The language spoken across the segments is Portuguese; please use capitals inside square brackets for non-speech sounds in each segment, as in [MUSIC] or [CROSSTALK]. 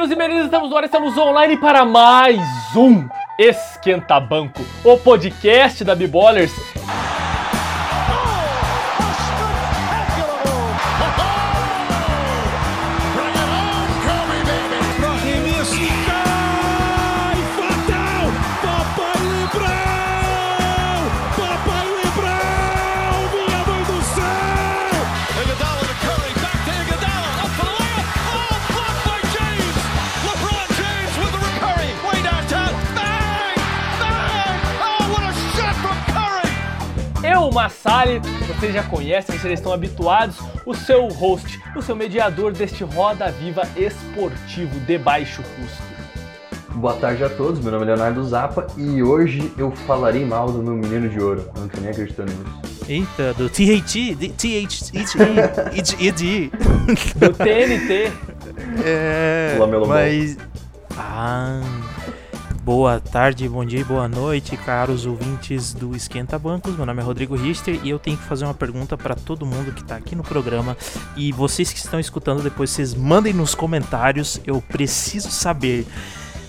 meninos e meninas, estamos no ar, estamos online para mais um Esquenta Banco, o podcast da B-Ballers. Vocês já conhecem, vocês estão habituados, o seu host, o seu mediador deste Roda Viva esportivo de baixo custo. Boa tarde a todos, meu nome é Leonardo Zappa e hoje eu falarei mal do meu menino de ouro. Eu não tô nem acreditando nisso. Eita, do THT, THT, do TNT. É, mas... Ah... Boa tarde, bom dia e boa noite, caros ouvintes do Esquenta Bancos. Meu nome é Rodrigo Richter e eu tenho que fazer uma pergunta para todo mundo que está aqui no programa. E vocês que estão escutando depois, vocês mandem nos comentários. Eu preciso saber.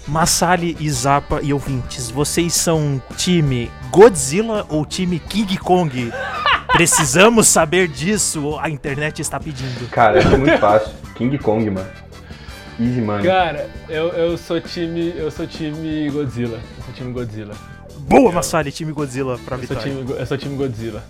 Massali e Zappa e ouvintes, vocês são time Godzilla ou time King Kong? [LAUGHS] Precisamos saber disso, a internet está pedindo. Cara, é muito fácil. King Kong, mano. Easy money. Cara, eu, eu sou time. Eu sou time Godzilla. Eu sou time Godzilla. Boa, Massali, time Godzilla pra eu vitória. Sou time, eu sou time Godzilla.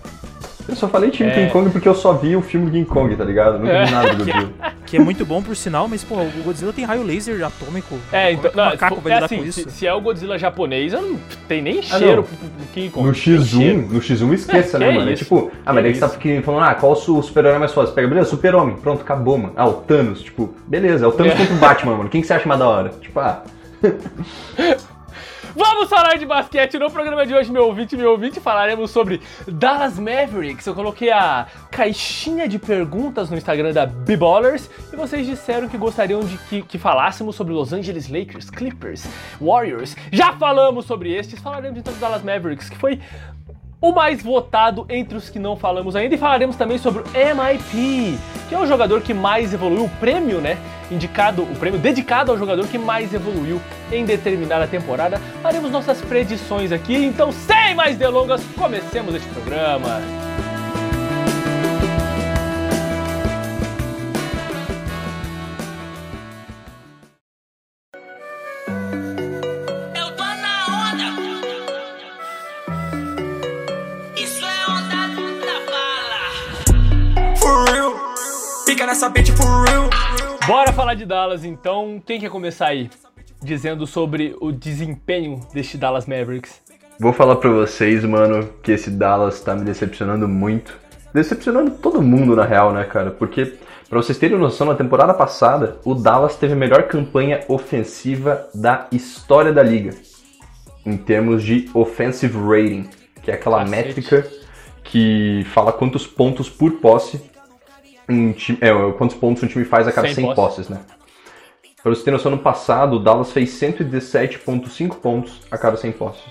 Eu só falei time é... King Kong porque eu só vi o filme do King Kong, tá ligado? Nunca vi é. nada do [LAUGHS] Godzilla. Que é muito bom por sinal, mas, pô, o Godzilla tem raio laser atômico. É, então. É não, macaco vai é assim, com isso? Se, se, é o Godzilla japonês, não tem nem ah, cheiro pro King Kong. No X1, no X1 esqueça, é, [LAUGHS] né, mano? É tipo, ah, mas daí você tá falando, ah, qual o super-herói mais fácil? Pega, beleza, super-homem. Pronto, acabou, mano. Ah, o Thanos, tipo, beleza, é o Thanos é. contra o Batman, mano. Quem que você acha mais da hora? Tipo, ah. [LAUGHS] Vamos falar de basquete no programa de hoje, meu ouvinte, meu ouvinte. Falaremos sobre Dallas Mavericks. Eu coloquei a caixinha de perguntas no Instagram da B-Ballers e vocês disseram que gostariam de que, que, falássemos sobre Los Angeles Lakers, Clippers, Warriors. Já falamos sobre estes, falaremos então de Dallas Mavericks, que foi o mais votado entre os que não falamos ainda. E falaremos também sobre o MIP, que é o jogador que mais evoluiu, o prêmio, né? Indicado, o prêmio dedicado ao jogador que mais evoluiu em determinada temporada. Faremos nossas predições aqui, então sem mais delongas, comecemos este programa. nessa bitch for real. Bora falar de Dallas então. Quem quer começar aí? Dizendo sobre o desempenho deste Dallas Mavericks. Vou falar pra vocês, mano, que esse Dallas tá me decepcionando muito. Decepcionando todo mundo, na real, né, cara? Porque, pra vocês terem noção, na temporada passada, o Dallas teve a melhor campanha ofensiva da história da liga. Em termos de offensive rating, que é aquela Cacete. métrica que fala quantos pontos por posse um time, é, quantos pontos um time faz a cada 100, 100 posses. né? Pra você ter noção, no passado, o Dallas fez 117,5 pontos a cada 100 posses,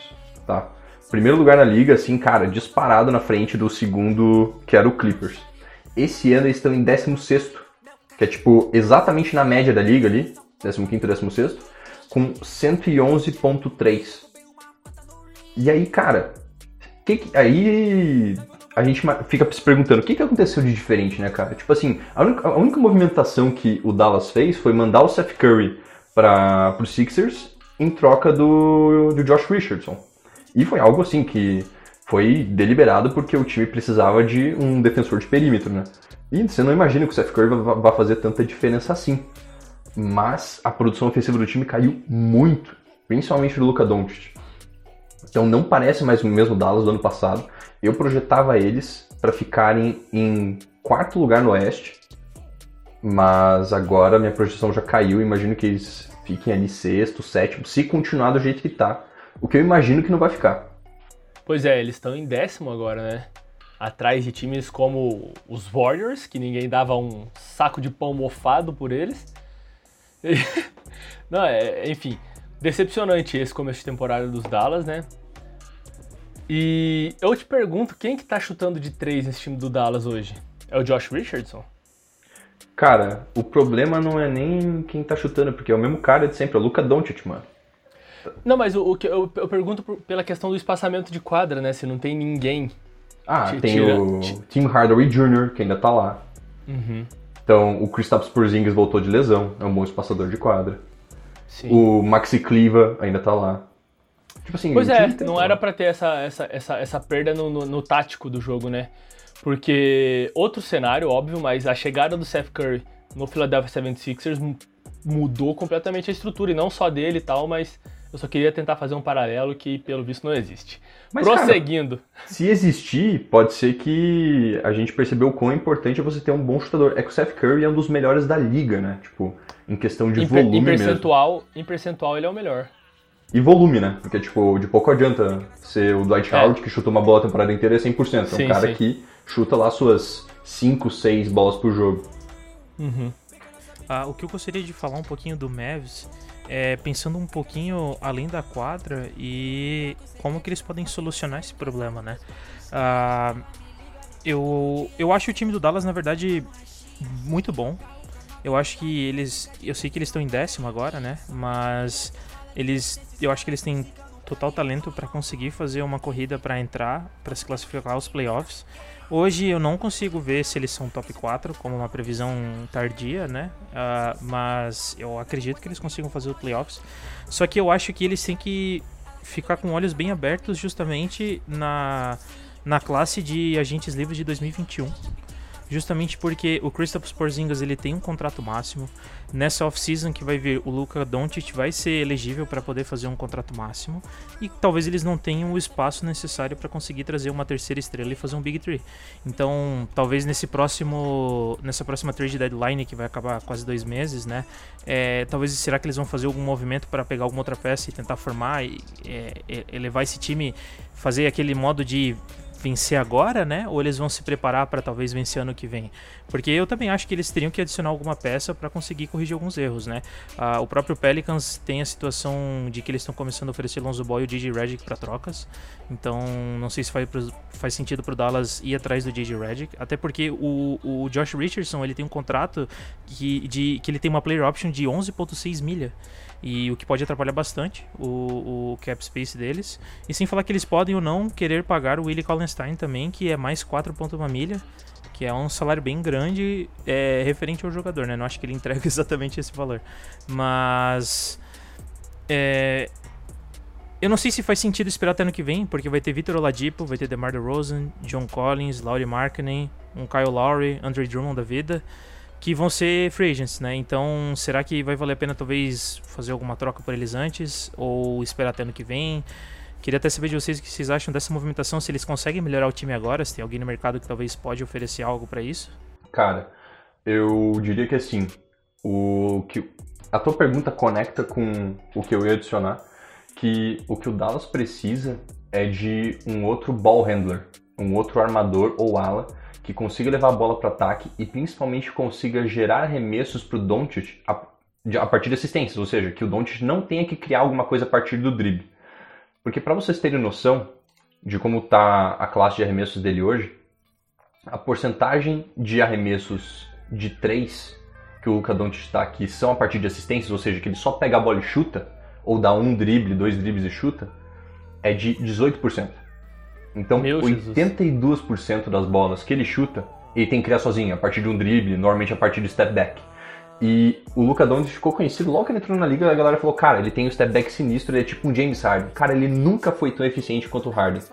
tá? Primeiro lugar na liga, assim, cara, disparado na frente do segundo, que era o Clippers. Esse ano eles estão em 16 que é tipo exatamente na média da liga ali, 15 e 16 com 111.3. E aí, cara, que que, aí a gente fica se perguntando o que, que aconteceu de diferente, né, cara? Tipo assim, a única, a única movimentação que o Dallas fez foi mandar o Seth Curry para os Sixers em troca do, do Josh Richardson. E foi algo assim que foi deliberado porque o time precisava de um defensor de perímetro, né? E você não imagina que o Seth Curry vai fazer tanta diferença assim. Mas a produção ofensiva do time caiu muito, principalmente do Luka Doncic. Então não parece mais o mesmo Dallas do ano passado. Eu projetava eles para ficarem em quarto lugar no Oeste, mas agora minha projeção já caiu. Imagino que eles fiquem ali sexto, sétimo, se continuar do jeito que tá. O que eu imagino que não vai ficar. Pois é, eles estão em décimo agora, né? Atrás de times como os Warriors, que ninguém dava um saco de pão mofado por eles. [LAUGHS] Não, é, enfim, decepcionante esse começo de temporada dos Dallas, né? E eu te pergunto, quem que tá chutando de três nesse time do Dallas hoje? É o Josh Richardson? Cara, o problema não é nem quem tá chutando, porque é o mesmo cara de sempre, é o Luca Doncic, mano. Não, mas o, que eu, eu, pergunto pela questão do espaçamento de quadra, né? Se não tem ninguém. Ah, tem tira, o Tim Hardaway Jr., que ainda tá lá. Uhum. Então, o Kristaps Porzingis voltou de lesão, é um bom espaçador de quadra. Sim. O Maxi Cliva ainda tá lá. Tipo assim, pois é, não era para ter essa, essa, essa, essa perda no, no, no, tático do jogo, né? Porque outro cenário, óbvio, mas a chegada do Seth Curry no Philadelphia 76ers mudou completamente a estrutura, e não só dele e tal, mas eu só queria tentar fazer um paralelo que, pelo visto, não existe. Mas, Prosseguindo. Cara, se existir, pode ser que a gente percebeu o quão importante é você ter um bom chutador. É que o Seth Curry é um dos melhores da liga, né? Tipo, em questão de em volume em percentual, mesmo. Em percentual, ele é o melhor. E volume, né? Porque, tipo, de pouco adianta ser o Dwight é. Howard, que chuta uma bola a temporada inteira, é 100%. É um sim, cara sim. que chuta lá suas 5, 6 bolas por jogo. Uhum. Ah, o que eu gostaria de falar um pouquinho do Mavs é, pensando um pouquinho além da quadra e como que eles podem solucionar esse problema, né? Uh, eu, eu acho o time do Dallas, na verdade, muito bom. Eu acho que eles. Eu sei que eles estão em décimo agora, né? Mas eles. Eu acho que eles têm total talento para conseguir fazer uma corrida para entrar, para se classificar aos playoffs. Hoje eu não consigo ver se eles são top 4, como uma previsão tardia, né? Uh, mas eu acredito que eles consigam fazer o playoffs. Só que eu acho que eles têm que ficar com olhos bem abertos justamente na, na classe de agentes livres de 2021 justamente porque o Kristaps Porzingis ele tem um contrato máximo. Nessa off-season que vai vir, o Luka Doncic vai ser elegível para poder fazer um contrato máximo e talvez eles não tenham o espaço necessário para conseguir trazer uma terceira estrela e fazer um Big Three. Então, talvez nesse próximo, nessa próxima trade deadline que vai acabar quase dois meses, né? É, talvez será que eles vão fazer algum movimento para pegar alguma outra peça e tentar formar e é, elevar esse time, fazer aquele modo de vencer agora, né? Ou eles vão se preparar para talvez vencer ano que vem? Porque eu também acho que eles teriam que adicionar alguma peça para conseguir corrigir alguns erros, né? Ah, o próprio Pelicans tem a situação de que eles estão começando a oferecer Lonzo Ball e o DJ Redick para trocas. Então, não sei se faz, faz sentido pro Dallas ir atrás do DJ Redick, até porque o, o Josh Richardson, ele tem um contrato que, de, que ele tem uma player option de 11.6 milha e o que pode atrapalhar bastante o, o, cap space deles. E sem falar que eles podem ou não querer pagar o Willie Collenstein também, que é mais 4,1 milha, que é um salário bem grande é, referente ao jogador, né? Não acho que ele [LAUGHS] entrega exatamente esse valor. Mas. É, eu não sei se faz sentido esperar até ano que vem, porque vai ter Vitor Oladipo, vai ter DeMar DeRozan, John Collins, Laurie Markkinen, um Kyle Lowry, Andre Drummond da vida que vão ser free agents, né? Então, será que vai valer a pena talvez fazer alguma troca por eles antes ou esperar até ano que vem? Queria até saber de vocês o que vocês acham dessa movimentação, se eles conseguem melhorar o time agora, se tem alguém no mercado que talvez pode oferecer algo para isso. Cara, eu diria que assim, o que a tua pergunta conecta com o que eu ia adicionar, que o que o Dallas precisa é de um outro ball handler, um outro armador ou ala que consiga levar a bola para ataque e principalmente consiga gerar arremessos para o Doncic a, a, partir de assistências, ou seja, que o Doncic não tenha que criar alguma coisa a partir do drible. Porque para vocês terem noção de como está a classe de arremessos dele hoje, a porcentagem de arremessos de 3 que o Luka Doncic está aqui são a partir de assistências, ou seja, que ele só pega a bola e chuta, ou dá um drible, dois dribles e chuta, é de 18%. Então, Meu 82% Jesus. das bolas que ele chuta, ele tem que criar sozinho, a partir de um drible, normalmente a partir de step back. E o Luca Doncic ficou conhecido logo que ele entrou na liga, a galera falou, cara, ele tem um step back sinistro, ele é tipo um James Harden. Cara, ele nunca foi tão eficiente quanto o Harden.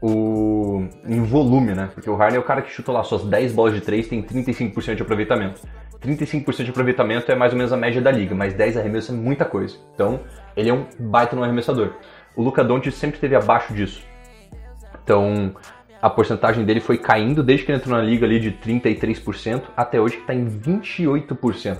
O... Em volume, né? Porque o Harden é o cara que chuta lá suas 10 bolas de 3, tem 35% de aproveitamento. 35% de aproveitamento é mais ou menos a média da liga, mas 10 arremessos é muita coisa. Então, ele é um baita no arremessador. O Luca Doncic sempre esteve abaixo disso. Então, a porcentagem dele foi caindo desde que ele entrou na liga ali de 33% até hoje que está em 28%.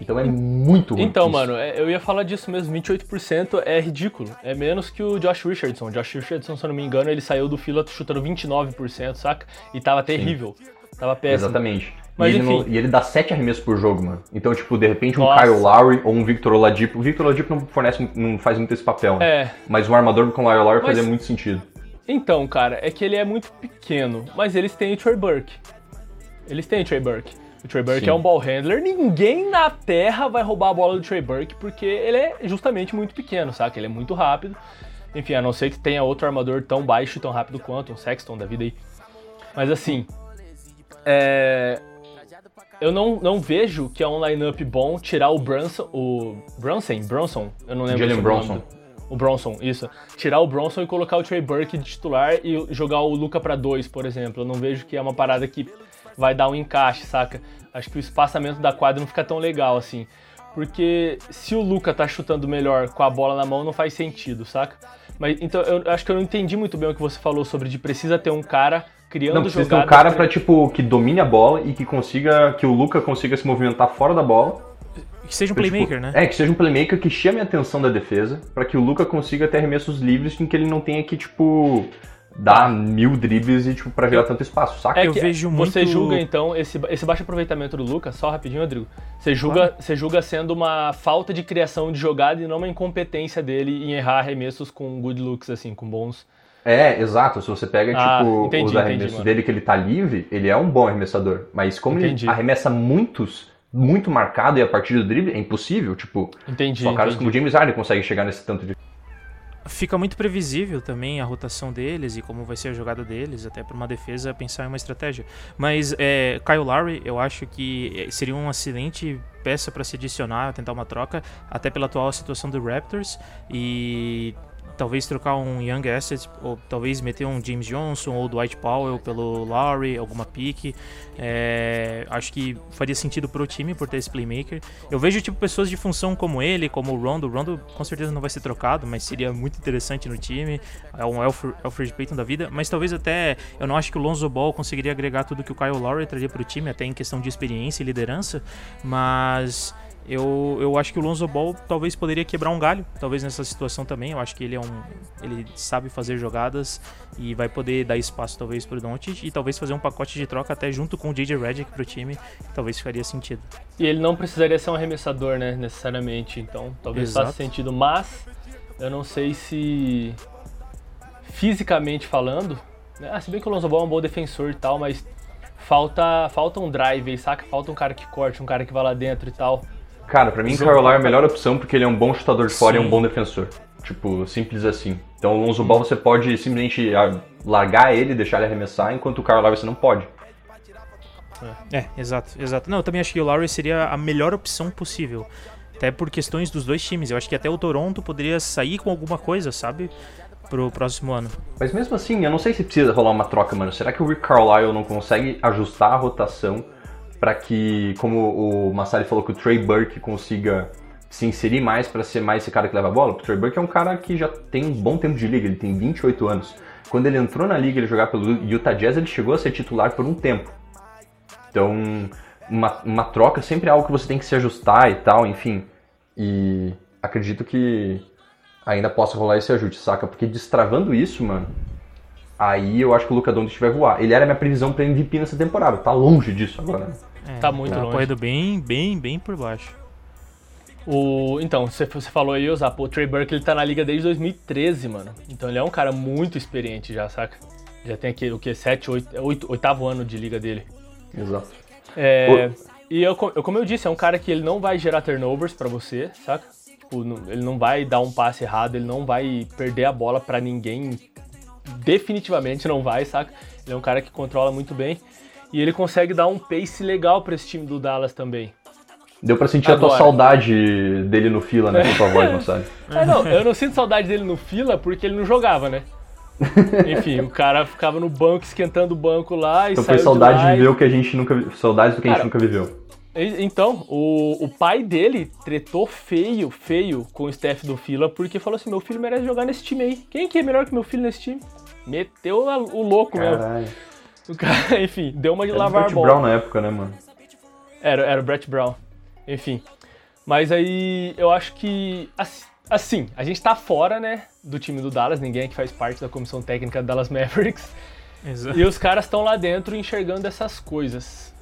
Então é muito ruim. Então, mano, é, eu ia falar disso mesmo. 28% é ridículo. É menos que o Josh Richardson. O Josh Richardson, se eu não me engano, ele saiu do fila chutando 29%, saca? E tava terrível. Sim. Tava péssimo. Exatamente. Mas, e, ele não, e ele dá 7 arremessos por jogo, mano. Então, tipo, de repente um Nossa. Kyle Lowry ou um Victor Oladipo. O Victor Oladipo não fornece, não faz muito esse papel, né? É. Mas um armador com o Kyle Lowry mas, fazia muito sentido. Então, cara, é que ele é muito pequeno, mas eles têm o Trey Burke. Eles têm o Trey Burke. O Trey Burke Sim. é um ball handler. Ninguém na Terra vai roubar a bola do Trey Burke porque ele é justamente muito pequeno, saca? Ele é muito rápido. Enfim, a não ser que tenha outro armador tão baixo e tão rápido quanto um Sexton da vida aí. Mas assim, é... eu não, não vejo que é um lineup bom tirar o Brunson, o Brunson, Bronson, eu não lembro. Jalen Bronson. O Bronson, isso. Tirar o Bronson e colocar o Trey Burke de titular e jogar o Luca para dois, por exemplo. Eu não vejo que é uma parada que vai dar um encaixe, saca? Acho que o espaçamento da quadra não fica tão legal assim. Porque se o Luca tá chutando melhor com a bola na mão, não faz sentido, saca? Mas então eu acho que eu não entendi muito bem o que você falou sobre de precisa ter um cara criando não, precisa ter um cara para tipo que domine a bola e que consiga que o Luca consiga se movimentar fora da bola. Que seja um tipo, playmaker, tipo, né? É, que seja um playmaker que chame a atenção da defesa, para que o Luca consiga ter arremessos livres em que ele não tenha que, tipo, dar mil dribles e, tipo, pra gerar tanto espaço, saca? É eu vejo muito... Você julga, então, esse, esse baixo aproveitamento do Lucas, só rapidinho, Rodrigo, você julga, ah. você julga sendo uma falta de criação de jogada e não uma incompetência dele em errar arremessos com good looks, assim, com bons... É, exato. Se você pega, ah, tipo, entendi, os arremessos entendi, dele que ele tá livre, ele é um bom arremessador. Mas como entendi. ele arremessa muitos, muito marcado e a partir do drible, é impossível. Tipo, entendi, só caras como o James Harden conseguem chegar nesse tanto de fica muito previsível também a rotação deles e como vai ser a jogada deles, até para uma defesa pensar em uma estratégia. Mas é, Kyle Lowry, eu acho que seria uma excelente peça para se adicionar, tentar uma troca, até pela atual situação do Raptors e talvez trocar um Young Asset, ou talvez meter um James Johnson ou Dwight Powell pelo Lowry, alguma pique. É, acho que faria sentido pro time por ter esse playmaker. Eu vejo tipo pessoas de função como ele, como o Rondo. O Rondo com certeza não vai ser trocado, mas seria muito interessante no time. É um Alfred, Alfred Payton da vida. Mas talvez até eu não acho que o Lonzo Ball conseguiria agregar tudo que o Kyle Lowry traria pro time, até em questão de experiência e liderança. Mas eu, eu acho que o Lonzo Ball talvez poderia quebrar um galho, talvez nessa situação também. Eu acho que ele é um, ele sabe fazer jogadas e vai poder dar espaço talvez para o Doncic e talvez fazer um pacote de troca até junto com o JJ Redick para o time, que talvez faria sentido. E ele não precisaria ser um arremessador, né, necessariamente. Então, talvez Exato. faça sentido, mas eu não sei se fisicamente falando, né, ah, se bem que o Lonzo Ball é um bom defensor e tal, mas falta falta um drive saca? Falta um cara que corte, um cara que vá lá dentro e tal. Cara, pra mim, Kyle é a melhor opção porque ele é um bom chutador de fora Sim. e um bom defensor. Tipo, simples assim. Então, o Lonzo Ball você pode simplesmente ah, largar ele, deixar ele arremessar, enquanto o Lowry você não pode. É, é, exato, exato. Não, eu também acho que o Lowry seria a melhor opção possível. Até por questões dos dois times. Eu acho que até o Toronto poderia sair com alguma coisa, sabe? Pro próximo ano. Mas mesmo assim, eu não sei se precisa rolar uma troca, mano. Será que o Rick Carlisle não consegue ajustar a rotação para que, como o Massari falou, que o Trey Burke consiga se inserir mais para ser mais esse cara que leva a bola. O Trey Burke é um cara que já tem um bom tempo de liga, ele tem 28 anos. Quando ele entrou na liga, ele jogar pelo Utah Jazz, ele chegou a ser titular por um tempo. Então, uma, uma troca sempre é algo que você tem que se ajustar e tal, enfim. E acredito que ainda possa rolar esse ajuste, saca? Porque destravando isso, mano, aí eu acho que o Luca Doncic vai voar. Ele era minha previsão para MVP nessa temporada, tá longe disso agora. É, tá muito tá longe. correndo bem, bem, bem por baixo. O, então, você, você falou aí, Osapo, o Trey Burke ele tá na liga desde 2013, mano. Então ele é um cara muito experiente já, saca? Já tem aqui, o que, 7, 8, 8 oitavo ano de liga dele. Exato. É, e eu, eu, como eu disse, é um cara que ele não vai gerar turnovers para você, saca? Tipo, ele não vai dar um passe errado, ele não vai perder a bola para ninguém. Definitivamente não vai, saca? Ele é um cara que controla muito bem. E ele consegue dar um pace legal para esse time do Dallas também. Deu pra sentir Agora. a tua saudade dele no fila, né? Com tua voz, não sabe? É, não, eu não sinto saudade dele no fila porque ele não jogava, né? [LAUGHS] Enfim, o cara ficava no banco esquentando o banco lá e Então foi saudade de, de ver o que a gente nunca Saudade do que cara, a gente nunca viveu. Então, o, o pai dele tretou feio, feio com o staff do Fila porque falou assim: meu filho merece jogar nesse time aí. Quem que é melhor que meu filho nesse time? Meteu o louco Caralho. mesmo. O cara, [LAUGHS] enfim, deu uma de era lavar a bola. Brown na época, né, mano? Era, era o Brett Brown. Enfim. Mas aí eu acho que. Assim, a gente tá fora, né, do time do Dallas, ninguém aqui faz parte da comissão técnica do Dallas Mavericks. Exato. E os caras estão lá dentro enxergando essas coisas.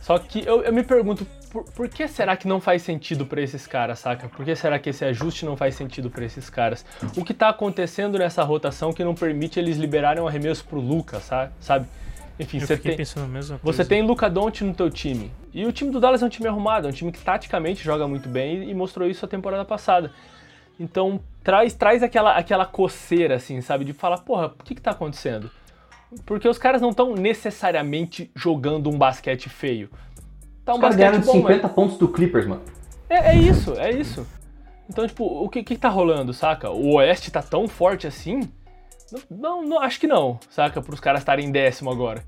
Só que eu, eu me pergunto, por, por, que será que não faz sentido para esses caras, saca? Por que será que esse ajuste não faz sentido para esses caras? O que tá acontecendo nessa rotação que não permite eles liberarem um arremesso pro Lucas, sabe? Enfim, você tem, você tem Luca Doncic no teu time. E o time do Dallas é um time arrumado, é um time que taticamente joga muito bem e mostrou isso a temporada passada. Então, traz, traz aquela, aquela coceira, assim, sabe? De falar, porra, o que que tá acontecendo? Porque os caras não estão necessariamente jogando um basquete feio. Tá um os caras ganharam 50 mas... pontos do Clippers, mano. É, é, isso, é isso. Então, tipo, o que, que tá rolando, saca? O Oeste tá tão forte assim? Não, não acho que não, saca? Para os caras estarem em décimo agora.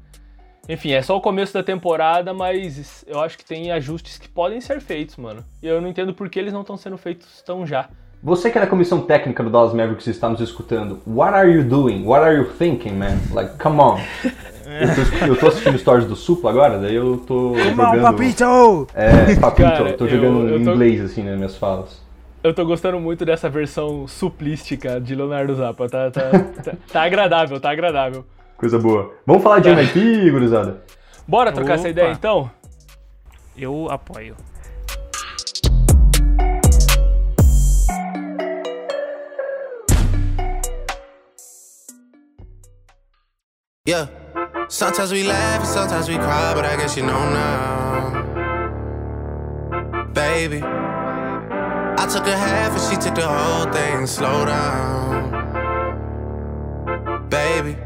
Enfim, é só o começo da temporada, mas eu acho que tem ajustes que podem ser feitos, mano. E eu não entendo por que eles não estão sendo feitos tão já. Você que é da comissão técnica do Dallas Mavericks está nos escutando, what are you doing? What are you thinking, man? Like, come on. [LAUGHS] Eu tô, eu tô assistindo stories do Supla agora, daí eu tô come jogando... On, papito! É, papito, Cara, tô jogando eu, eu tô... em inglês, assim, nas né, minhas falas. Eu tô gostando muito dessa versão suplística de Leonardo Zappa. Tá, tá, tá, tá agradável, tá agradável. Coisa boa. Vamos falar de MIP, gurizada? Bora trocar Opa. essa ideia então? Eu apoio. Yeah. Sometimes we laugh and sometimes we cry, but I guess you know now. Baby. I took a half and she took the whole thing. Slow down, baby.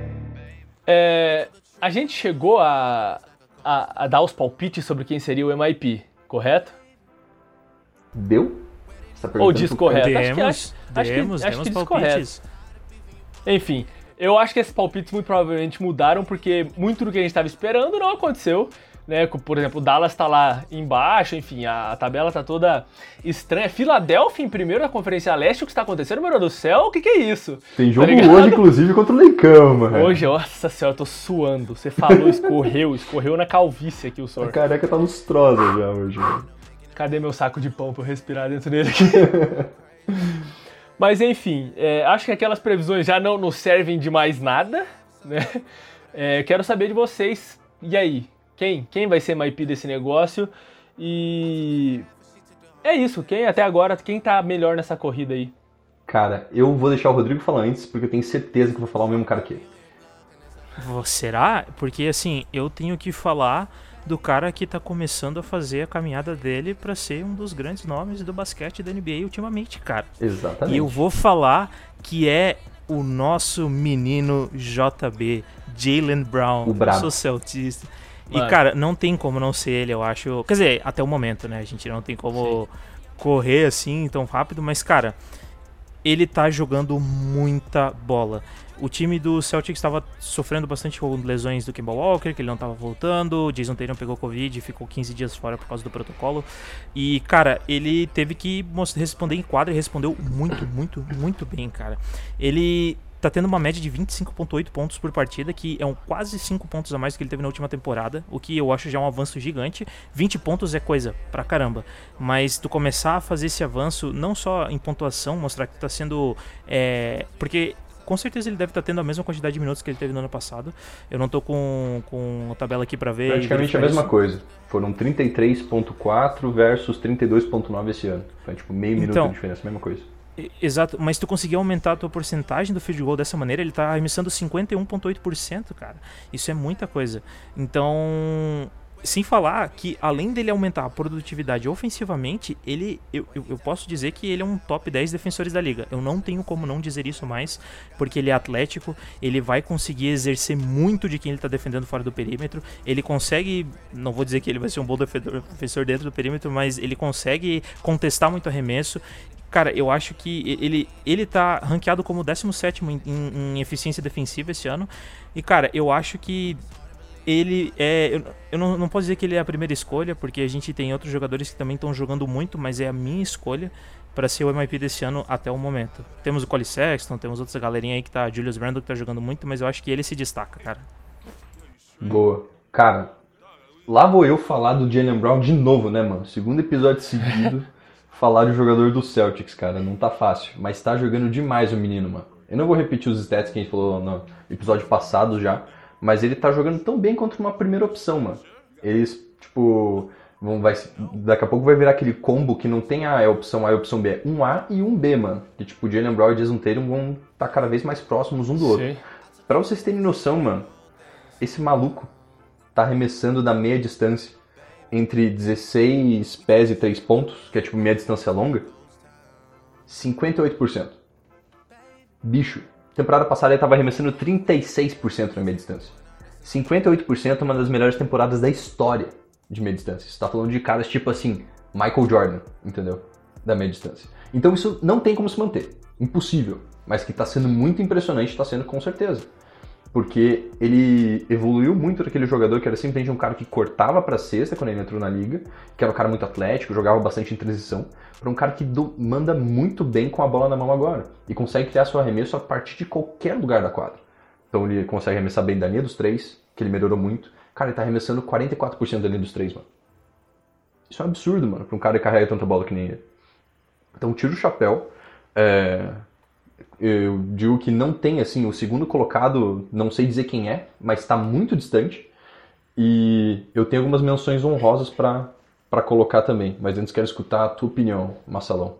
É, a gente chegou a, a, a, dar os palpites sobre quem seria o MIP, correto? Deu? Tá Ou diz correto? Demos, acho que, acho, demos, acho que, acho que palpites. Enfim, eu acho que esses palpites muito provavelmente mudaram porque muito do que a gente estava esperando não aconteceu né? Por exemplo, o Dallas tá lá embaixo, enfim, a, a tabela tá toda estranha. Filadélfia em primeiro na Conferência Leste, o que está acontecendo, meu Deus do céu? O que, que é isso? Tem jogo tá hoje, inclusive, contra o Leicão, mano. Hoje, nossa senhora, eu tô suando. Você falou, [LAUGHS] escorreu, escorreu na calvície aqui o sol. A careca tá lustrosa já hoje. Cadê meu saco de pão pra eu respirar dentro dele aqui? [LAUGHS] Mas enfim, é, acho que aquelas previsões já não nos servem de mais nada, né? É, quero saber de vocês. E aí, quem, quem vai ser MIP desse negócio. E é isso, quem até agora, quem tá melhor nessa corrida aí? Cara, eu vou deixar o Rodrigo falar antes, porque eu tenho certeza que vou falar o mesmo cara que ele. Será? Porque assim, eu tenho que falar do cara que tá começando a fazer a caminhada dele para ser um dos grandes nomes do basquete da NBA ultimamente, cara. Exatamente. E eu vou falar que é o nosso menino JB, Jalen Brown. O bravo. Sou celtista. Mano. E, cara, não tem como não ser ele, eu acho. Quer dizer, até o momento, né? A gente não tem como Sim. correr assim tão rápido, mas, cara, ele tá jogando muita bola. O time do Celtics estava sofrendo bastante com lesões do Kemba Walker, que ele não estava voltando. O Jason Tatum pegou Covid e ficou 15 dias fora por causa do protocolo. E, cara, ele teve que responder em quadra e respondeu muito, muito, muito bem, cara. Ele tá tendo uma média de 25.8 pontos por partida, que é um quase 5 pontos a mais do que ele teve na última temporada, o que eu acho já um avanço gigante. 20 pontos é coisa pra caramba, mas tu começar a fazer esse avanço não só em pontuação, mostrar que tá sendo é, porque com certeza ele deve estar tá tendo a mesma quantidade de minutos que ele teve no ano passado. Eu não tô com, com a tabela aqui para ver. Praticamente a mesma coisa. Foram 33.4 versus 32.9 esse ano. Foi tipo meio minuto então, de diferença, mesma coisa. Exato, mas tu conseguir aumentar a tua porcentagem do field goal dessa maneira, ele tá arremessando 51,8%, cara. Isso é muita coisa. Então, sem falar que além dele aumentar a produtividade ofensivamente, ele eu, eu, posso dizer que ele é um top 10 defensores da liga. Eu não tenho como não dizer isso mais, porque ele é atlético, ele vai conseguir exercer muito de quem ele está defendendo fora do perímetro. Ele consegue, não vou dizer que ele vai ser um bom defensor dentro do perímetro, mas ele consegue contestar muito arremesso. Cara, eu acho que ele, ele tá ranqueado como 17 em, em, eficiência defensiva esse ano. E, cara, eu acho que ele é. Eu, eu não, não posso dizer que ele é a primeira escolha, porque a gente tem outros jogadores que também estão jogando muito, mas é a minha escolha para ser o MIP desse ano até o momento. Temos o Cole Sexton, temos outra galerinha aí que tá. Julius Randle que tá jogando muito, mas eu acho que ele se destaca, cara. Boa. Cara, lá vou eu falar do Jalen Brown de novo, né, mano? Segundo episódio seguido. [LAUGHS] falar de jogador do Celtics, cara. Não tá fácil. Mas tá jogando demais o menino, mano. Eu não vou repetir os stats que a gente falou no episódio passado já. Mas ele tá jogando tão bem quanto uma primeira opção, mano. Eles, tipo. Vão, vai, daqui a pouco vai virar aquele combo que não tem a, a opção A e a opção B. É um A e um B, mano. Que tipo, Jalen Brown e Jason Tatum vão estar tá cada vez mais próximos um do outro. Sim. Pra vocês terem noção, mano. esse maluco tá arremessando da meia distância entre 16 pés e 3 pontos, que é tipo meia distância longa, 58%. Bicho, temporada passada ele tava arremessando 36% na meia distância. 58% é uma das melhores temporadas da história de meia distância. Você tá falando de caras tipo assim, Michael Jordan, entendeu? Da meia distância. Então isso não tem como se manter. Impossível. Mas que tá sendo muito impressionante, tá sendo com certeza porque ele evoluiu muito daquele jogador que era simplesmente um cara que cortava para cesta quando ele entrou na liga, que era um cara muito atlético, jogava bastante em transição, para um cara que do, manda muito bem com a bola na mão agora e consegue criar seu arremesso a partir de qualquer lugar da quadra. Então ele consegue arremessar bem da linha dos três, que ele melhorou muito. Cara, ele tá arremessando 44% da linha dos três, mano. Isso é um absurdo, mano, pra um cara que carrega tanta bola que nem ele. Então tira o chapéu. É, eu digo que não tem, assim, o segundo colocado, não sei dizer quem é, mas está muito distante. E eu tenho algumas menções honrosas para colocar também, mas antes quero escutar a tua opinião, Marcelão.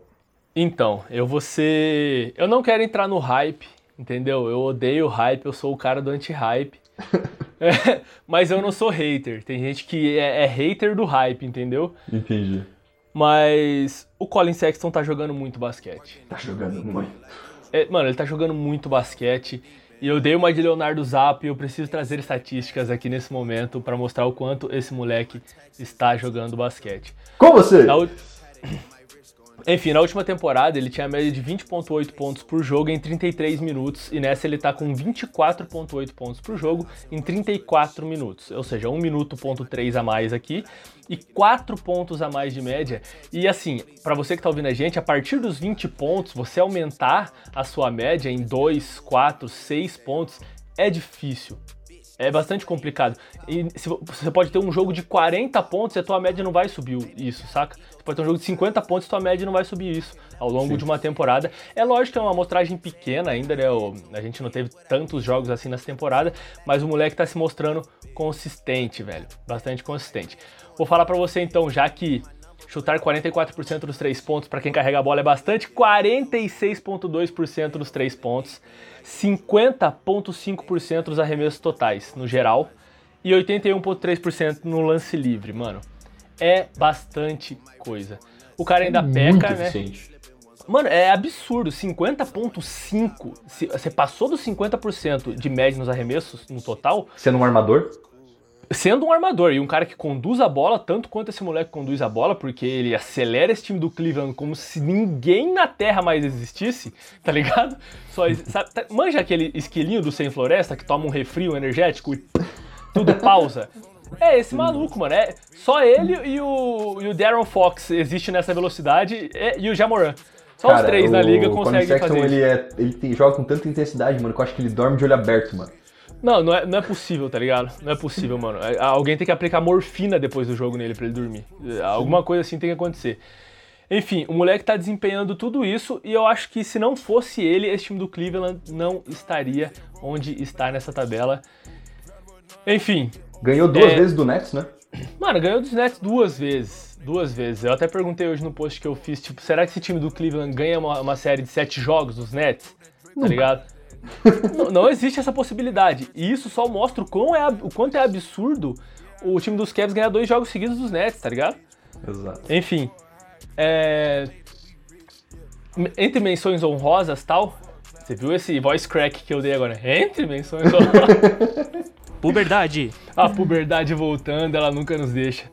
Então, eu vou ser. Eu não quero entrar no hype, entendeu? Eu odeio hype, eu sou o cara do anti-hype. [LAUGHS] é, mas eu não sou hater. Tem gente que é, é hater do hype, entendeu? Entendi. Mas o Colin Sexton tá jogando muito basquete. Tá jogando muito. É, mano, ele tá jogando muito basquete. E eu dei uma de Leonardo Zap e eu preciso trazer estatísticas aqui nesse momento para mostrar o quanto esse moleque está jogando basquete. Com você! Na, [LAUGHS] enfim, na última temporada ele tinha a média de 20.8 pontos por jogo em 33 minutos e nessa ele tá com 24.8 pontos por jogo em 34 minutos, ou seja, 1 minuto ponto 3 a mais aqui e 4 pontos a mais de média. E assim, para você que tá ouvindo a gente, a partir dos 20 pontos, você aumentar a sua média em 2, 4, 6 pontos é difícil. É bastante complicado. E você pode ter um jogo de 40 pontos e a tua média não vai subir isso, saca? Pode ter um jogo de 50 pontos e tua média não vai subir isso ao longo Sim. de uma temporada. É lógico que é uma amostragem pequena ainda, né? A gente não teve tantos jogos assim nessa temporada, mas o moleque tá se mostrando consistente, velho. Bastante consistente. Vou falar para você então, já que chutar 44% dos três pontos para quem carrega a bola é bastante, 46,2% dos três pontos. 50,5% dos arremessos totais no geral e 81,3% no lance livre, mano. É bastante coisa. O cara ainda é peca, né? Eficiente. Mano, é absurdo. 50,5%. Você passou dos 50% de média nos arremessos no total. Sendo um armador? sendo um armador e um cara que conduz a bola tanto quanto esse moleque conduz a bola, porque ele acelera esse time do Cleveland como se ninguém na Terra mais existisse, tá ligado? Só, sabe, tá, manja aquele esquilinho do Sem Floresta que toma um refri, um energético e tudo pausa? É esse maluco, mano. É só ele e o, e o Darren Fox existe nessa velocidade e, e o Jamoran. Só cara, os três na liga conseguem fazer ele. É, ele tem, joga com tanta intensidade, mano, que eu acho que ele dorme de olho aberto, mano. Não, não é, não é possível, tá ligado? Não é possível, mano. É, alguém tem que aplicar morfina depois do jogo nele pra ele dormir. Alguma coisa assim tem que acontecer. Enfim, o moleque tá desempenhando tudo isso e eu acho que se não fosse ele, esse time do Cleveland não estaria onde está nessa tabela. Enfim. Ganhou duas é... vezes do Nets, né? Mano, ganhou dos Nets duas vezes. Duas vezes. Eu até perguntei hoje no post que eu fiz, tipo, será que esse time do Cleveland ganha uma, uma série de sete jogos dos Nets? Tá ligado? [LAUGHS] não, não, existe essa possibilidade. E isso só mostra o, quão é, o quanto é absurdo o time dos Cavs ganhar dois jogos seguidos dos Nets, tá ligado? Exato. Enfim. É... Entre menções honrosas tal. Você viu esse voice crack que eu dei agora? Entre menções honrosas. [LAUGHS] puberdade. A puberdade voltando, ela nunca nos deixa.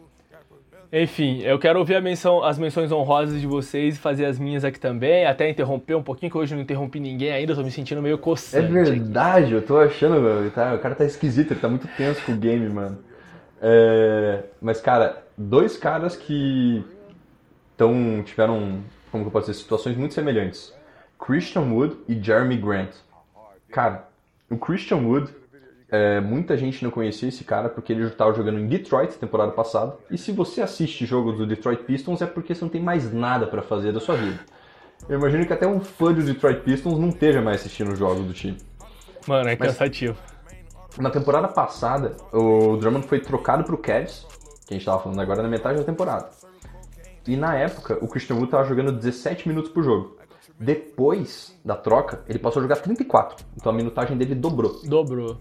Enfim, eu quero ouvir menção, as menções honrosas de vocês e fazer as minhas aqui também, até interromper um pouquinho, que hoje eu não interrompi ninguém ainda, eu tô me sentindo meio coçante. É verdade, eu tô achando, tá, o cara tá esquisito, ele tá muito tenso com o game, mano. É, mas, cara, dois caras que tão, tiveram, como que eu posso dizer, situações muito semelhantes. Christian Wood e Jeremy Grant. Cara, o Christian Wood é, muita gente não conhecia esse cara porque ele estava jogando em Detroit temporada passada. E se você assiste jogos do Detroit Pistons é porque você não tem mais nada para fazer da sua vida. Eu imagino que até um fã do Detroit Pistons não esteja mais assistindo os jogos do time. Mano, é cansativo. Mas, na temporada passada, o Drummond foi trocado pro Cavs, que a gente estava falando agora na metade da temporada. E na época, o Christian Wood estava jogando 17 minutos por jogo. Depois da troca, ele passou a jogar 34. Então a minutagem dele dobrou. Dobrou.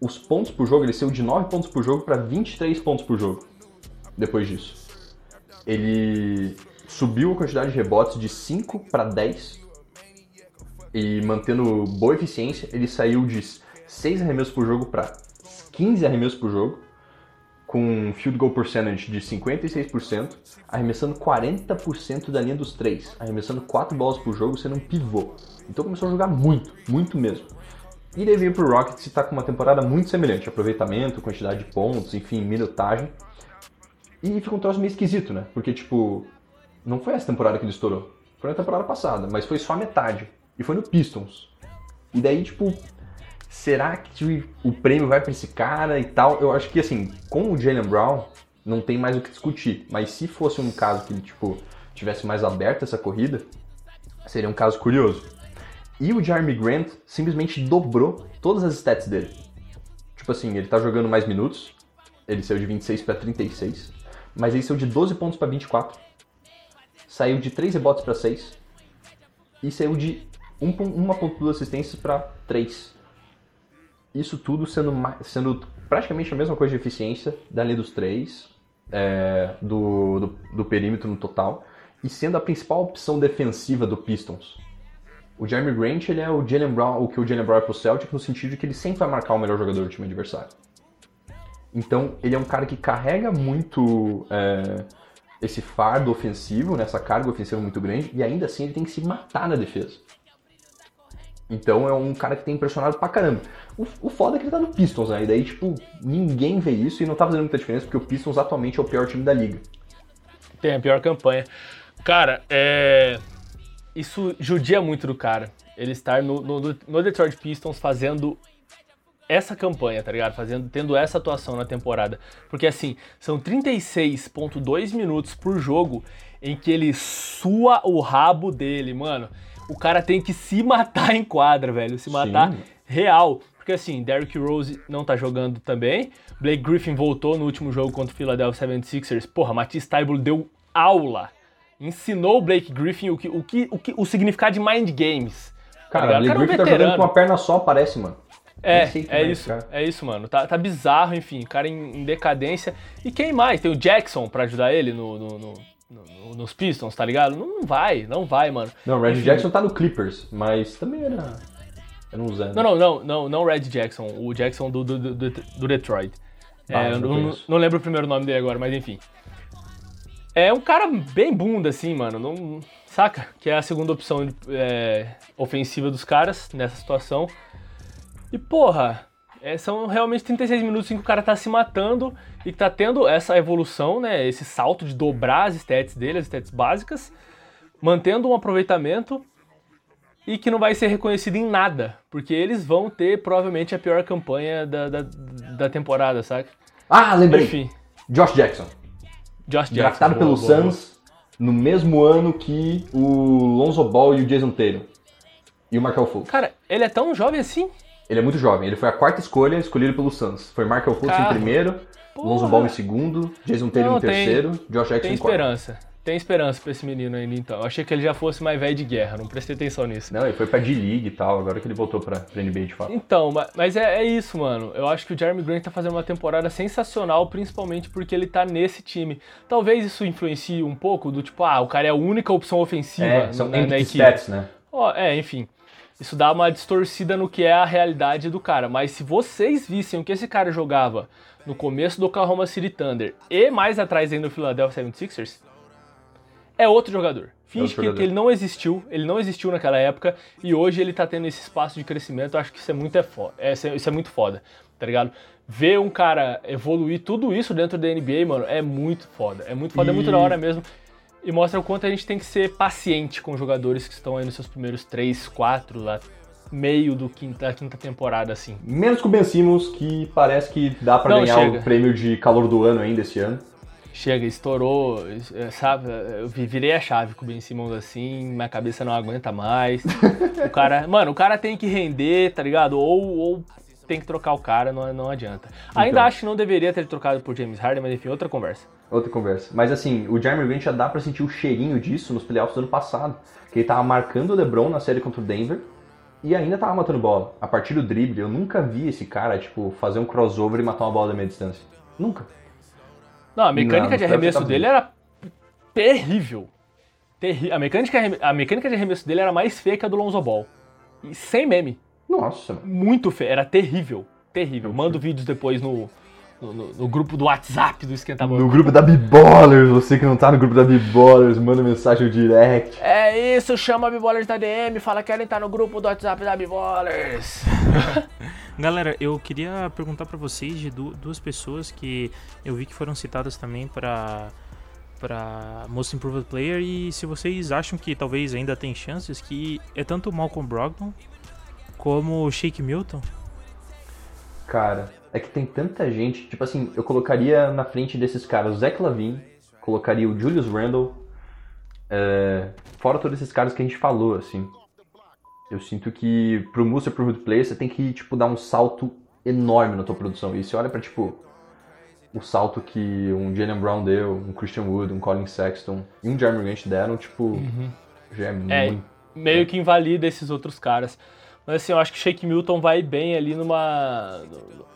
Os pontos por jogo, ele saiu de 9 pontos por jogo para 23 pontos por jogo depois disso. Ele subiu a quantidade de rebotes de 5 para 10 e mantendo boa eficiência, ele saiu de 6 arremessos por jogo para 15 arremessos por jogo, com field goal percentage de 56%, arremessando 40% da linha dos 3, arremessando 4 bolas por jogo, sendo um pivô. Então começou a jogar muito, muito mesmo. E ele veio pro Rockets e está com uma temporada muito semelhante, aproveitamento, quantidade de pontos, enfim, minutagem. E fica um troço meio esquisito, né? Porque, tipo, não foi essa temporada que ele estourou. Foi na temporada passada, mas foi só a metade. E foi no Pistons. E daí, tipo, será que o prêmio vai para esse cara e tal? Eu acho que, assim, com o Jalen Brown, não tem mais o que discutir. Mas se fosse um caso que ele, tipo, tivesse mais aberto essa corrida, seria um caso curioso. E o Jeremy Grant simplesmente dobrou todas as stats dele. Tipo assim, ele tá jogando mais minutos, ele saiu de 26 para 36, mas ele saiu de 12 pontos para 24, saiu de 3 rebotes para 6 e saiu de 1.2 assistências para 3. Isso tudo sendo, sendo praticamente a mesma coisa de eficiência da linha dos 3, é, do, do, do perímetro no total, e sendo a principal opção defensiva do Pistons. O Jeremy Grant ele é o Jalen Brown, o que o Jalen Brown é pro Celtic no sentido de que ele sempre vai marcar o melhor jogador do time adversário. Então ele é um cara que carrega muito é, esse fardo ofensivo, né, essa carga ofensiva muito grande, e ainda assim ele tem que se matar na defesa. Então é um cara que tem impressionado pra caramba. O, o foda é que ele tá no Pistons, né? E daí, tipo, ninguém vê isso e não tá fazendo muita diferença porque o Pistons atualmente é o pior time da liga. Tem a pior campanha. Cara, é isso judia muito do cara. Ele estar no, no, no, Detroit Pistons fazendo essa campanha, tá ligado? Fazendo, tendo essa atuação na temporada. Porque assim, são 36.2 minutos por jogo em que ele sua o rabo dele, mano. O cara tem que se matar em quadra, velho. Se matar Sim. real. Porque assim, Derrick Rose não tá jogando também. Blake Griffin voltou no último jogo contra o Philadelphia 76ers. Porra, Matisse Taibull deu aula ensinou o Blake Griffin o que, o que, o que o significado de mind games. Cara, o Blake cara Griffin é um tá jogando com uma perna só, parece, mano. É, é isso, é, é isso, mano. Tá, tá bizarro, enfim, cara em, em, decadência. E quem mais? Tem o Jackson pra ajudar ele no, no, no, no nos Pistons, tá ligado? Não, não, vai, não vai, mano. Não, o Red enfim. Jackson tá no Clippers, mas também era. Era um Zé. Não, não, não, não, não Red Jackson, o Jackson do, do, do, do Detroit. Ah, é, não, não, não lembro o primeiro nome dele agora, mas enfim. É um cara bem bunda, assim, mano. Não, saca? Que é a segunda opção é, ofensiva dos caras nessa situação. E, porra, é, são realmente 36 minutos em que o cara tá se matando e tá tendo essa evolução, né? Esse salto de dobrar as stats dele, as stats básicas, mantendo um aproveitamento e que não vai ser reconhecido em nada, porque eles vão ter provavelmente a pior campanha da, da, da temporada, saca? Ah, lembrei. Enfim. Josh Jackson. Josh Jackson. Draftado pelo Suns no mesmo ano que o Lonzo Ball e o Jason Tatum. E o Markel Fultz. Cara, ele é tão jovem assim? Ele é muito jovem. Ele foi a quarta escolha escolhido pelo Suns. Foi Markel Fultz em primeiro, Porra. Lonzo Ball em segundo, Jason Tatum Não, em terceiro, tem, Josh Jackson em quarto. Tem esperança. Tem esperança pra esse menino ainda, então. Eu achei que ele já fosse mais velho de guerra, não prestei atenção nisso. Não, ele foi pra D-League e tal, agora que ele voltou pra, pra NBA de fato. Então, mas é, é, isso, mano. Eu acho que o Jeremy Grant tá fazendo uma temporada sensacional, principalmente porque ele tá nesse time. Talvez isso influencie um pouco do tipo, ah, o cara é a única opção ofensiva é, são na, na equipe. Stats, né? Oh, é, enfim. Isso dá uma distorcida no que é a realidade do cara. Mas se vocês vissem o que esse cara jogava no começo do Oklahoma City Thunder e mais atrás ainda no Philadelphia 76ers, é outro jogador. Finge é que, jogador. que, ele não existiu, ele não existiu naquela época e hoje ele tá tendo esse espaço de crescimento. Eu acho que isso é muito, é foda, é, isso é muito foda, tá ligado? Ver um cara evoluir tudo isso dentro da NBA, mano, é muito foda. É muito foda, e... é muito da hora mesmo. E mostra o quanto a gente tem que ser paciente com jogadores que estão aí nos seus primeiros 3, 4, lá, meio do quinta, da quinta temporada, assim. Menos com o Ben Simmons, que parece que dá para ganhar chega. o prêmio de calor do ano ainda esse ano chega, estourou, é, sabe? Eu virei a chave com o Ben Simmons assim, minha cabeça não aguenta mais. o cara, [LAUGHS] mano, o cara tem que render, tá ligado? Ou, ou tem que trocar o cara, não, não adianta. Então. Ainda acho que não deveria ter trocado por James Harden, mas enfim, outra conversa. Outra conversa. Mas assim, o Jeremy Grant já dá pra sentir o cheirinho disso nos playoffs do ano passado. Que ele tava marcando o LeBron na série contra o Denver. e ainda tava matando bola. A partir do drible, eu nunca vi esse cara, tipo, fazer um crossover e matar uma bola da meia distância. Nunca. Não, a mecânica não, de arremesso tá dele era terrível. Terri a, mecânica, a mecânica de arremesso dele era mais feia que a do Lonzo Ball. E sem meme. Nossa. Muito feio, era terrível. Terrível. Mando vídeos depois no, no, no, no, grupo do WhatsApp do Esquenta No grupo da B-Ballers, você que não tá no grupo da B-Ballers, manda mensagem direct. É isso, chama a B-Ballers da DM, fala que querem estar no grupo do WhatsApp da B-Ballers. [LAUGHS] Galera, eu queria perguntar para vocês de duas pessoas que eu vi que foram citadas também para para Most Improved Player e se vocês acham que talvez ainda tem chances que é tanto o Malcolm Brogdon como o Shake Milton. Cara, é que tem tanta gente, tipo assim, eu colocaria na frente desses caras o Zach Lavine, colocaria o Julius Randle, é, fora todos esses caras que a gente falou, assim. Eu sinto que pro Most Improved Player você tem que, tipo, dar um salto enorme na tua produção. E você olha pra, tipo, o salto que um Jalen Brown deu, um Christian Wood, um Colin Sexton e um Jeremy Grant deram, tipo, uhum. já é, é muito... Meio que invalida esses outros caras. Mas assim, eu acho que Shake Milton vai bem ali numa...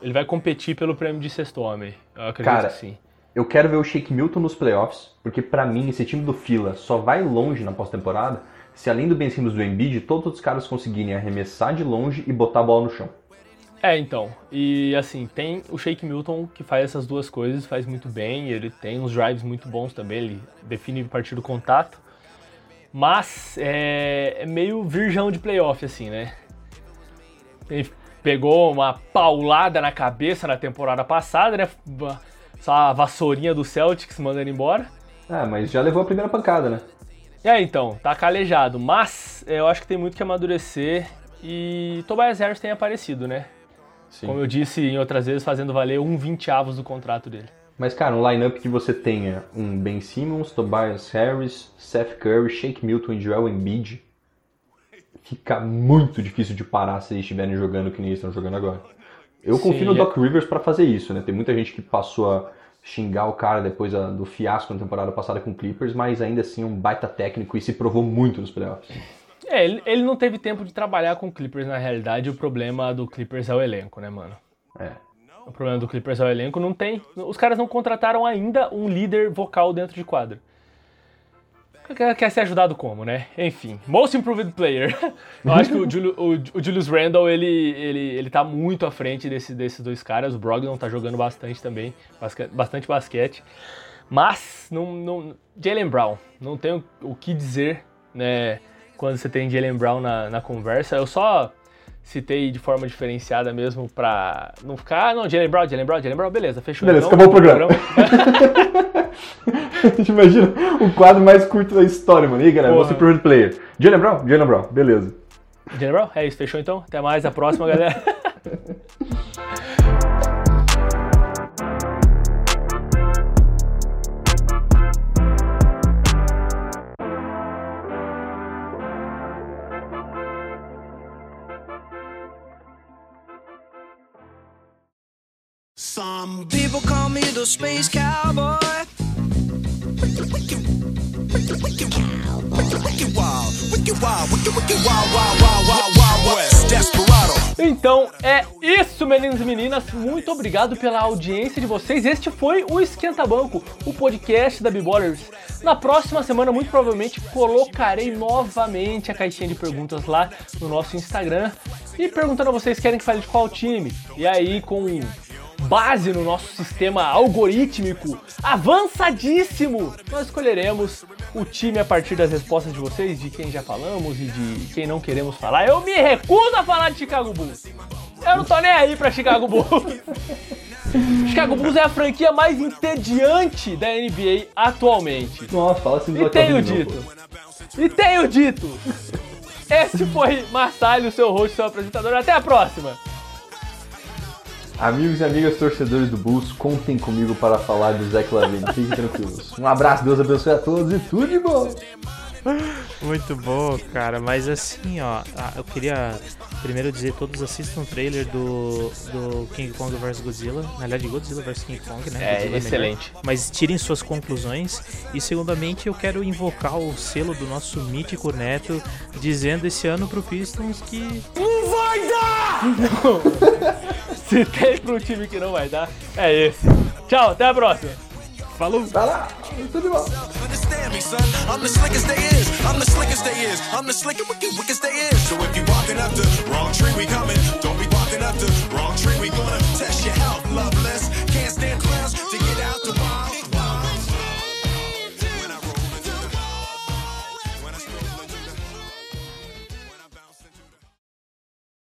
Ele vai competir pelo prêmio de sexto homem. Eu acredito Cara, que sim. Eu quero ver o Shake Milton nos playoffs, porque para mim esse time do Fila só vai longe na pós-temporada se além do Ben Simmons do Embiid, todos os caras conseguirem arremessar de longe e botar a bola no chão. É, então. E assim, tem o Shake Milton que faz essas duas coisas, faz muito bem. Ele tem uns drives muito bons também, ele define a partir do contato. Mas é, é meio virgão de playoff, assim, né? Ele pegou uma paulada na cabeça na temporada passada, né? Só a vassourinha do Celtics mandando embora. Ah, mas já levou a primeira pancada, né? É, então, tá calejado. Mas eu acho que tem muito que amadurecer e Tobias Harris tem aparecido, né? Sim. Como eu disse em outras vezes, fazendo valer um 20 avos do contrato dele. Mas, cara, um lineup que você tenha um Ben Simmons, Tobias Harris, Seth Curry, Shake Milton e Joel Embiid, fica muito difícil de parar se eles estiverem jogando que nem eles estão jogando agora. Eu Sim, confio no Doc é... Rivers para fazer isso, né? Tem muita gente que passou a xingar o cara depois do fiasco na temporada passada com o Clippers, mas ainda assim é um baita técnico e se provou muito nos playoffs. É, ele, ele não teve tempo de trabalhar com o Clippers na realidade. O problema do Clippers é o elenco, né, mano? É. O problema do Clippers é o elenco. Não tem. Os caras não contrataram ainda um líder vocal dentro de quadro. Quer ser ajudado como, né? Enfim, Most Improved Player. [LAUGHS] Eu acho que o, Julio, o, Julius Randle, ele, ele, ele tá muito à frente desse, desses dois caras. O Brogdon tá jogando bastante também, bastante basquete. Mas, não, não, Jalen Brown, não tenho o que dizer, né? quando você tem Jalen Brown na, na conversa. Eu só citei de forma diferenciada mesmo pra não ficar, ah, não, Jalen Brown, Jalen Brown, Jalen Brown, beleza, fechou. Beleza, acabou o programa. [LAUGHS] Imagina o quadro mais curto da história, mano. E aí, galera, você primeiro player. Jalen Brown? Jalen Brown, beleza. Jalen Brown? É isso, fechou então? Até mais, a próxima, galera. [LAUGHS] the space cowboy. Então é isso, meninos e meninas. Muito obrigado pela audiência de vocês. Este foi o Esquenta Banco, o podcast da B-Ballers. Na próxima semana, muito provavelmente, colocarei novamente a caixinha de perguntas lá no nosso Instagram e perguntando a vocês querem que fale de qual time. E aí, com base no nosso sistema algorítmico avançadíssimo, nós escolheremos o time a partir das respostas de vocês, de quem já falamos e de quem não queremos falar. Eu me recuso a falar de Chicago Bulls. Eu não tô nem aí pra Chicago Bulls. [LAUGHS] Chicago Bulls é a franquia mais entediante da NBA atualmente. Nossa, fala assim E tenho dito. E tenho dito. Esse foi Marçalho, seu host, seu apresentador. Até a próxima. Amigos e amigas torcedores do Bulls, contem comigo para falar do Zach Lavine. Fiquem tranquilos. Um abraço, Deus abençoe a todos e tudo de bom! Muito bom, cara. Mas assim, ó, eu queria primeiro dizer todos assistam o trailer do, do King Kong vs Godzilla. Na verdade, Godzilla vs King Kong, né? É, Godzilla excelente. Melhor. Mas tirem suas conclusões. E segundamente, eu quero invocar o selo do nosso mítico neto, dizendo esse ano pro Pistons que. Não vai dar! Não. [LAUGHS] Se tem pro time que não vai dar, é esse. Tchau, até a próxima. Falou! Vai lá! Tudo de bom! Understand me, son. I'm the slickest they is. I'm the slickest they is. I'm the slickest, wicked, wickest they is. So if you walking up the wrong tree, we coming. Don't be walking up the wrong tree. We gonna test your health, loveless. Can't stand clowns to get out the wild.